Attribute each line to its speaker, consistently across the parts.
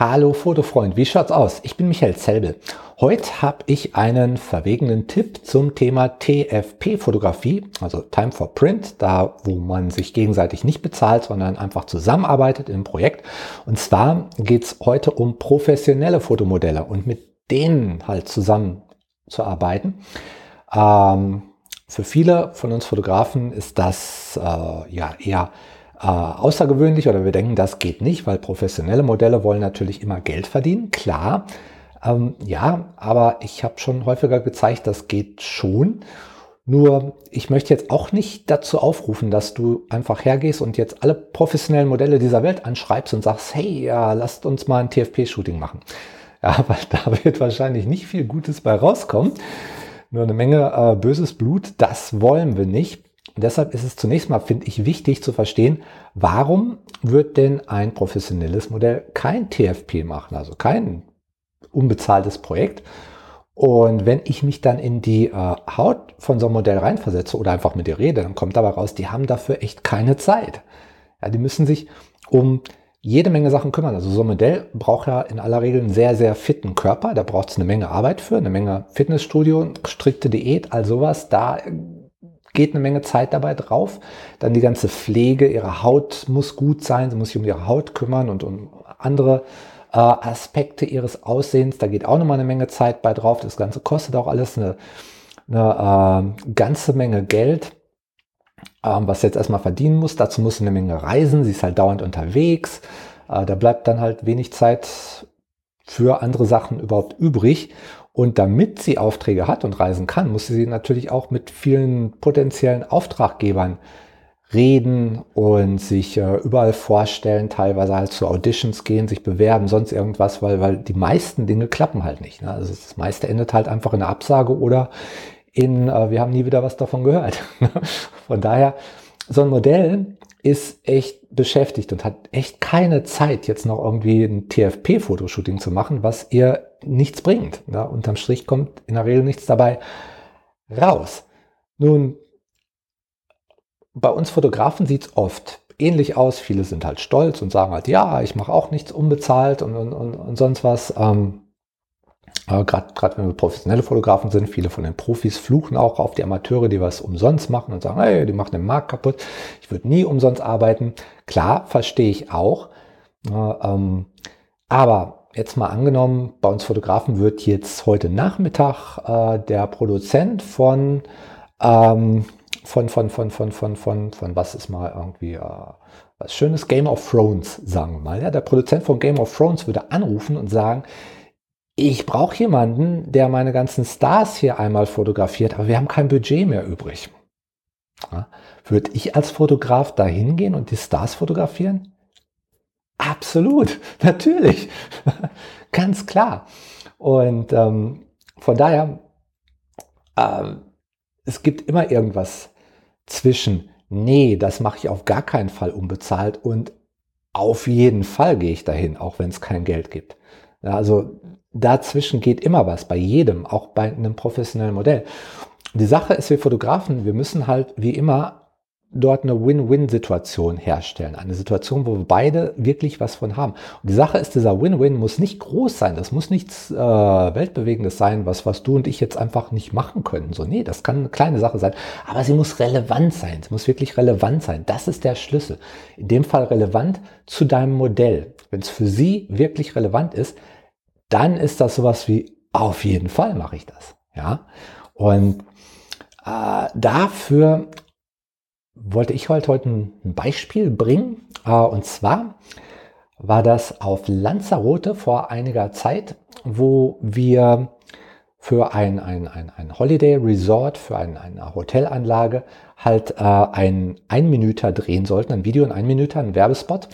Speaker 1: Hallo Fotofreund, wie schaut's aus? Ich bin Michael Zelbel. Heute habe ich einen verwegenen Tipp zum Thema TFP-Fotografie, also Time for Print, da wo man sich gegenseitig nicht bezahlt, sondern einfach zusammenarbeitet im Projekt. Und zwar geht's heute um professionelle Fotomodelle und mit denen halt zusammenzuarbeiten. Ähm, für viele von uns Fotografen ist das äh, ja eher äh, außergewöhnlich oder wir denken, das geht nicht, weil professionelle Modelle wollen natürlich immer Geld verdienen, klar. Ähm, ja, aber ich habe schon häufiger gezeigt, das geht schon. Nur ich möchte jetzt auch nicht dazu aufrufen, dass du einfach hergehst und jetzt alle professionellen Modelle dieser Welt anschreibst und sagst, hey, ja, lasst uns mal ein TFP-Shooting machen. Ja, weil da wird wahrscheinlich nicht viel Gutes bei rauskommen. Nur eine Menge äh, böses Blut, das wollen wir nicht. Und deshalb ist es zunächst mal, finde ich, wichtig zu verstehen, warum wird denn ein professionelles Modell kein TFP machen, also kein unbezahltes Projekt. Und wenn ich mich dann in die äh, Haut von so einem Modell reinversetze oder einfach mit dir rede, dann kommt dabei raus, die haben dafür echt keine Zeit. Ja, die müssen sich um jede Menge Sachen kümmern. Also so ein Modell braucht ja in aller Regel einen sehr, sehr fitten Körper. Da braucht es eine Menge Arbeit für, eine Menge Fitnessstudio, strikte Diät, all sowas. Da geht eine Menge Zeit dabei drauf. Dann die ganze Pflege, ihre Haut muss gut sein, sie muss sich um ihre Haut kümmern und um andere äh, Aspekte ihres Aussehens. Da geht auch nochmal eine Menge Zeit bei drauf. Das Ganze kostet auch alles eine, eine äh, ganze Menge Geld, ähm, was sie jetzt erstmal verdienen muss. Dazu muss sie eine Menge reisen. Sie ist halt dauernd unterwegs. Äh, da bleibt dann halt wenig Zeit für andere Sachen überhaupt übrig. Und damit sie Aufträge hat und reisen kann, muss sie natürlich auch mit vielen potenziellen Auftraggebern reden und sich äh, überall vorstellen, teilweise halt zu Auditions gehen, sich bewerben, sonst irgendwas, weil, weil die meisten Dinge klappen halt nicht. Ne? Also das meiste endet halt einfach in einer Absage oder in, äh, wir haben nie wieder was davon gehört. Von daher, so ein Modell ist echt beschäftigt und hat echt keine Zeit, jetzt noch irgendwie ein TFP-Fotoshooting zu machen, was ihr nichts bringt. Ja, unterm Strich kommt in der Regel nichts dabei raus. Nun, bei uns Fotografen sieht es oft ähnlich aus. Viele sind halt stolz und sagen halt, ja, ich mache auch nichts unbezahlt und, und, und, und sonst was. Ähm, äh, Gerade wenn wir professionelle Fotografen sind, viele von den Profis fluchen auch auf die Amateure, die was umsonst machen und sagen, hey, die machen den Markt kaputt. Ich würde nie umsonst arbeiten. Klar, verstehe ich auch. Äh, ähm, aber jetzt mal angenommen, bei uns Fotografen wird jetzt heute Nachmittag äh, der Produzent von, ähm, von, von, von, von, von, von, von, was ist mal irgendwie äh, was schönes Game of Thrones, sagen wir mal. Ja, der Produzent von Game of Thrones würde anrufen und sagen, ich brauche jemanden, der meine ganzen Stars hier einmal fotografiert, aber wir haben kein Budget mehr übrig. Ja, Würde ich als Fotograf da hingehen und die Stars fotografieren? Absolut, natürlich, ganz klar. Und ähm, von daher, äh, es gibt immer irgendwas zwischen, nee, das mache ich auf gar keinen Fall unbezahlt und auf jeden Fall gehe ich dahin, auch wenn es kein Geld gibt. Also dazwischen geht immer was, bei jedem, auch bei einem professionellen Modell. Die Sache ist, wir Fotografen, wir müssen halt wie immer dort eine Win-Win-Situation herstellen. Eine Situation, wo wir beide wirklich was von haben. Und die Sache ist, dieser Win-Win muss nicht groß sein. Das muss nichts äh, Weltbewegendes sein, was, was du und ich jetzt einfach nicht machen können. So, nee, das kann eine kleine Sache sein. Aber sie muss relevant sein. Sie muss wirklich relevant sein. Das ist der Schlüssel. In dem Fall relevant zu deinem Modell. Wenn es für sie wirklich relevant ist, dann ist das sowas wie, auf jeden Fall mache ich das. Ja. Und äh, dafür wollte ich heute, heute ein Beispiel bringen. Äh, und zwar war das auf Lanzarote vor einiger Zeit, wo wir für ein, ein, ein, ein Holiday Resort, für ein, eine Hotelanlage halt äh, ein Einminüter drehen sollten, ein Video in ein Minüter, ein Werbespot.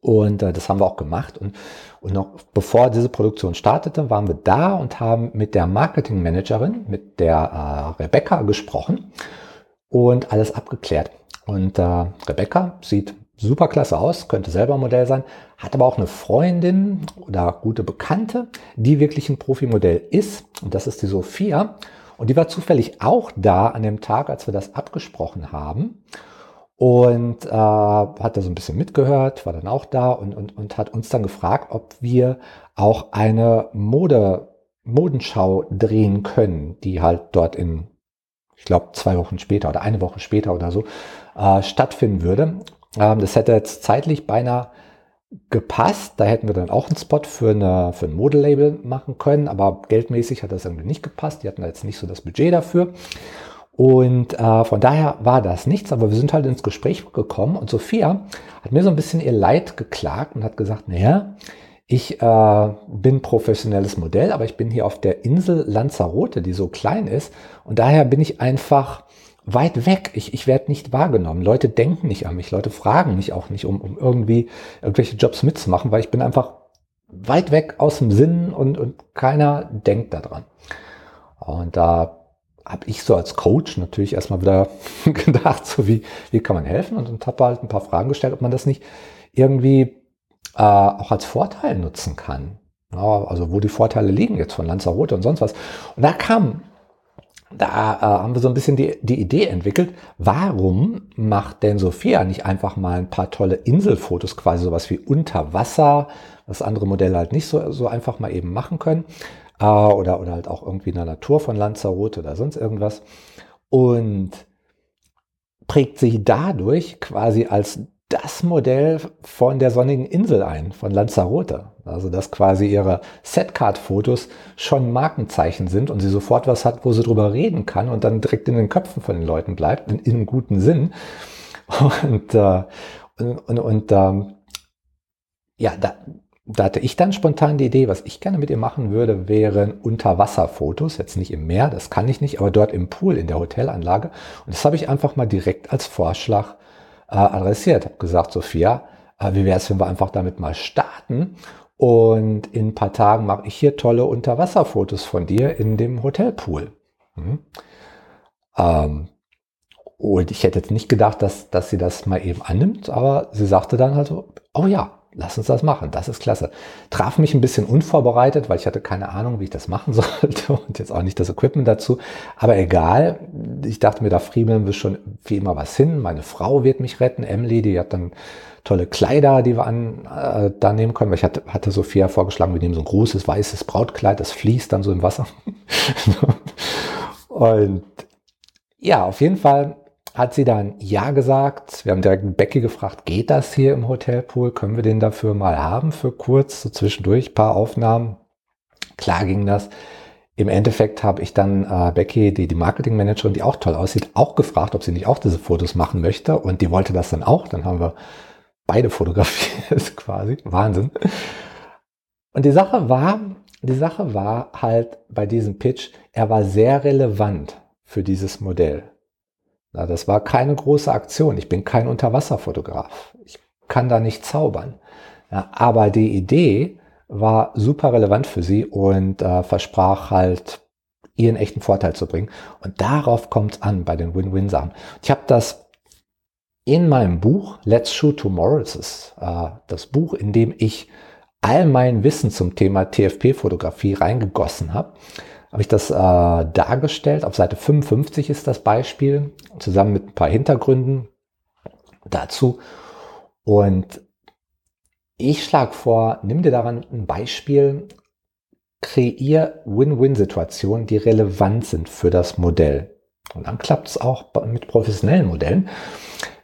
Speaker 1: Und äh, das haben wir auch gemacht. Und, und noch bevor diese Produktion startete, waren wir da und haben mit der Marketingmanagerin, mit der äh, Rebecca gesprochen und alles abgeklärt. Und äh, Rebecca sieht super klasse aus, könnte selber Modell sein, hat aber auch eine Freundin oder gute Bekannte, die wirklich ein Profimodell ist. Und das ist die Sophia. Und die war zufällig auch da an dem Tag, als wir das abgesprochen haben. Und äh, hat da so ein bisschen mitgehört, war dann auch da und, und, und hat uns dann gefragt, ob wir auch eine Mode, Modenschau drehen können, die halt dort in, ich glaube, zwei Wochen später oder eine Woche später oder so äh, stattfinden würde. Ähm, das hätte jetzt zeitlich beinahe gepasst. Da hätten wir dann auch einen Spot für, eine, für ein Modelabel machen können, aber geldmäßig hat das irgendwie nicht gepasst. Die hatten da jetzt nicht so das Budget dafür. Und äh, von daher war das nichts, aber wir sind halt ins Gespräch gekommen und Sophia hat mir so ein bisschen ihr Leid geklagt und hat gesagt, naja, ich äh, bin professionelles Modell, aber ich bin hier auf der Insel Lanzarote, die so klein ist und daher bin ich einfach weit weg. Ich, ich werde nicht wahrgenommen. Leute denken nicht an mich, Leute fragen mich auch nicht, um, um irgendwie irgendwelche Jobs mitzumachen, weil ich bin einfach weit weg aus dem Sinn und, und keiner denkt daran. Und da habe ich so als Coach natürlich erstmal wieder gedacht, so wie, wie kann man helfen und, und habe halt ein paar Fragen gestellt, ob man das nicht irgendwie äh, auch als Vorteil nutzen kann. Ja, also wo die Vorteile liegen jetzt von Lanzarote und sonst was. Und da kam, da äh, haben wir so ein bisschen die, die Idee entwickelt, warum macht denn Sophia nicht einfach mal ein paar tolle Inselfotos, quasi sowas wie unter Wasser, was andere Modelle halt nicht so, so einfach mal eben machen können oder, oder halt auch irgendwie in der Natur von Lanzarote oder sonst irgendwas. Und prägt sich dadurch quasi als das Modell von der sonnigen Insel ein, von Lanzarote. Also dass quasi ihre Setcard-Fotos schon Markenzeichen sind und sie sofort was hat, wo sie drüber reden kann und dann direkt in den Köpfen von den Leuten bleibt, in, in guten Sinn. Und, äh, und, und, und ähm, ja, da, da hatte ich dann spontan die Idee, was ich gerne mit ihr machen würde, wären Unterwasserfotos. Jetzt nicht im Meer, das kann ich nicht, aber dort im Pool in der Hotelanlage. Und das habe ich einfach mal direkt als Vorschlag äh, adressiert. Habe gesagt, Sophia, äh, wie wäre es, wenn wir einfach damit mal starten? Und in ein paar Tagen mache ich hier tolle Unterwasserfotos von dir in dem Hotelpool. Mhm. Ähm, und ich hätte jetzt nicht gedacht, dass, dass sie das mal eben annimmt, aber sie sagte dann halt so, oh ja, lass uns das machen, das ist klasse. Traf mich ein bisschen unvorbereitet, weil ich hatte keine Ahnung, wie ich das machen sollte und jetzt auch nicht das Equipment dazu. Aber egal, ich dachte mir, da friemeln wir schon wie immer was hin. Meine Frau wird mich retten, Emily, die hat dann tolle Kleider, die wir an, äh, da nehmen können. Weil ich hatte, hatte Sophia vorgeschlagen, wir nehmen so ein großes weißes Brautkleid, das fließt dann so im Wasser. und ja, auf jeden Fall hat sie dann Ja gesagt. Wir haben direkt Becky gefragt, geht das hier im Hotelpool? Können wir den dafür mal haben für kurz, so zwischendurch, paar Aufnahmen? Klar ging das. Im Endeffekt habe ich dann äh, Becky, die, die Marketingmanagerin, die auch toll aussieht, auch gefragt, ob sie nicht auch diese Fotos machen möchte. Und die wollte das dann auch. Dann haben wir beide fotografiert quasi. Wahnsinn. Und die Sache war, die Sache war halt bei diesem Pitch, er war sehr relevant für dieses Modell. Na, das war keine große Aktion. Ich bin kein Unterwasserfotograf. Ich kann da nicht zaubern. Ja, aber die Idee war super relevant für sie und äh, versprach halt, ihren echten Vorteil zu bringen. Und darauf kommt es an bei den Win-Win-Sachen. Ich habe das in meinem Buch Let's Shoot Tomorrow, das ist äh, das Buch, in dem ich all mein Wissen zum Thema TFP-Fotografie reingegossen habe habe ich das äh, dargestellt. Auf Seite 55 ist das Beispiel, zusammen mit ein paar Hintergründen dazu. Und ich schlage vor, nimm dir daran ein Beispiel, kreier Win-Win-Situationen, die relevant sind für das Modell. Und dann klappt es auch mit professionellen Modellen.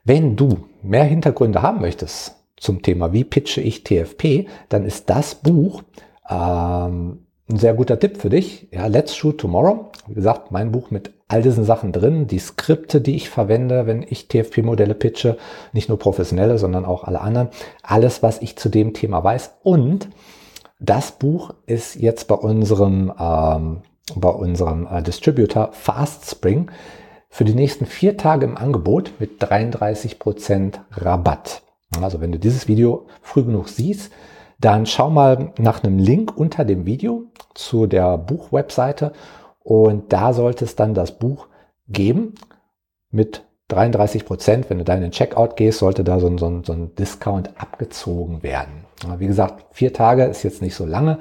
Speaker 1: Wenn du mehr Hintergründe haben möchtest zum Thema, wie pitche ich TFP, dann ist das Buch ähm, ein sehr guter Tipp für dich. Ja, Let's Shoot Tomorrow. Wie gesagt, mein Buch mit all diesen Sachen drin, die Skripte, die ich verwende, wenn ich TFP-Modelle pitche, nicht nur professionelle, sondern auch alle anderen. Alles, was ich zu dem Thema weiß. Und das Buch ist jetzt bei unserem, ähm, bei unserem äh, Distributor Fast Spring für die nächsten vier Tage im Angebot mit 33% Rabatt. Also wenn du dieses Video früh genug siehst, dann schau mal nach einem Link unter dem Video zu der Buchwebseite und da sollte es dann das Buch geben mit 33 Prozent. Wenn du da in den Checkout gehst, sollte da so ein, so ein, so ein Discount abgezogen werden. Wie gesagt, vier Tage ist jetzt nicht so lange,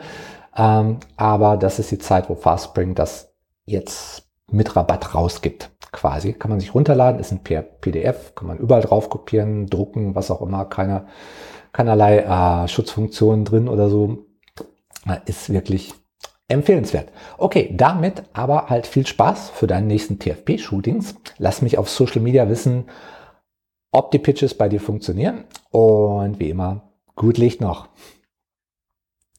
Speaker 1: ähm, aber das ist die Zeit, wo Fastspring das jetzt mit Rabatt rausgibt. Quasi. Kann man sich runterladen, ist ein PDF, kann man überall drauf kopieren, drucken, was auch immer, keine, keinerlei äh, Schutzfunktionen drin oder so. Ist wirklich empfehlenswert. Okay, damit aber halt viel Spaß für deinen nächsten TFP-Shootings. Lass mich auf Social Media wissen, ob die Pitches bei dir funktionieren. Und wie immer, gut Licht noch.